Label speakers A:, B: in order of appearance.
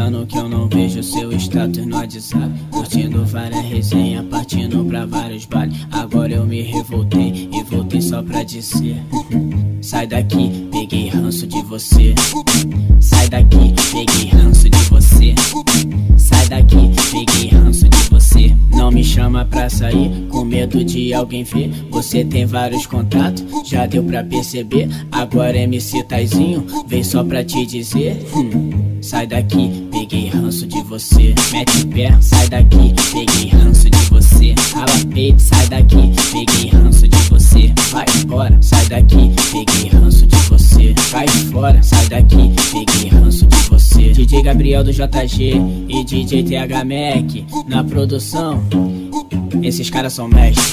A: ano que eu não vejo seu status no WhatsApp. Curtindo várias resenhas, partindo pra vários bares. Agora eu me revoltei e voltei só pra dizer: Sai daqui, peguei ranço de você. Sai daqui, peguei ranço de você. Sai daqui, peguei ranço de você. Não me chama pra sair, com medo de alguém ver. Você tem vários contatos, já deu pra perceber. Agora MC Taizinho, vem só pra te dizer. Hum, sai daqui, peguei ranço de você. Mete pé, sai daqui, peguei ranço de você. Rala peito, sai daqui, peguei ranço de você. Vai embora, sai daqui, peguei ranço de você. Vai fora, sai daqui, peguei ranço de você. DJ Gabriel do JG e DJ TH Mac na produção. Esses caras são mestres.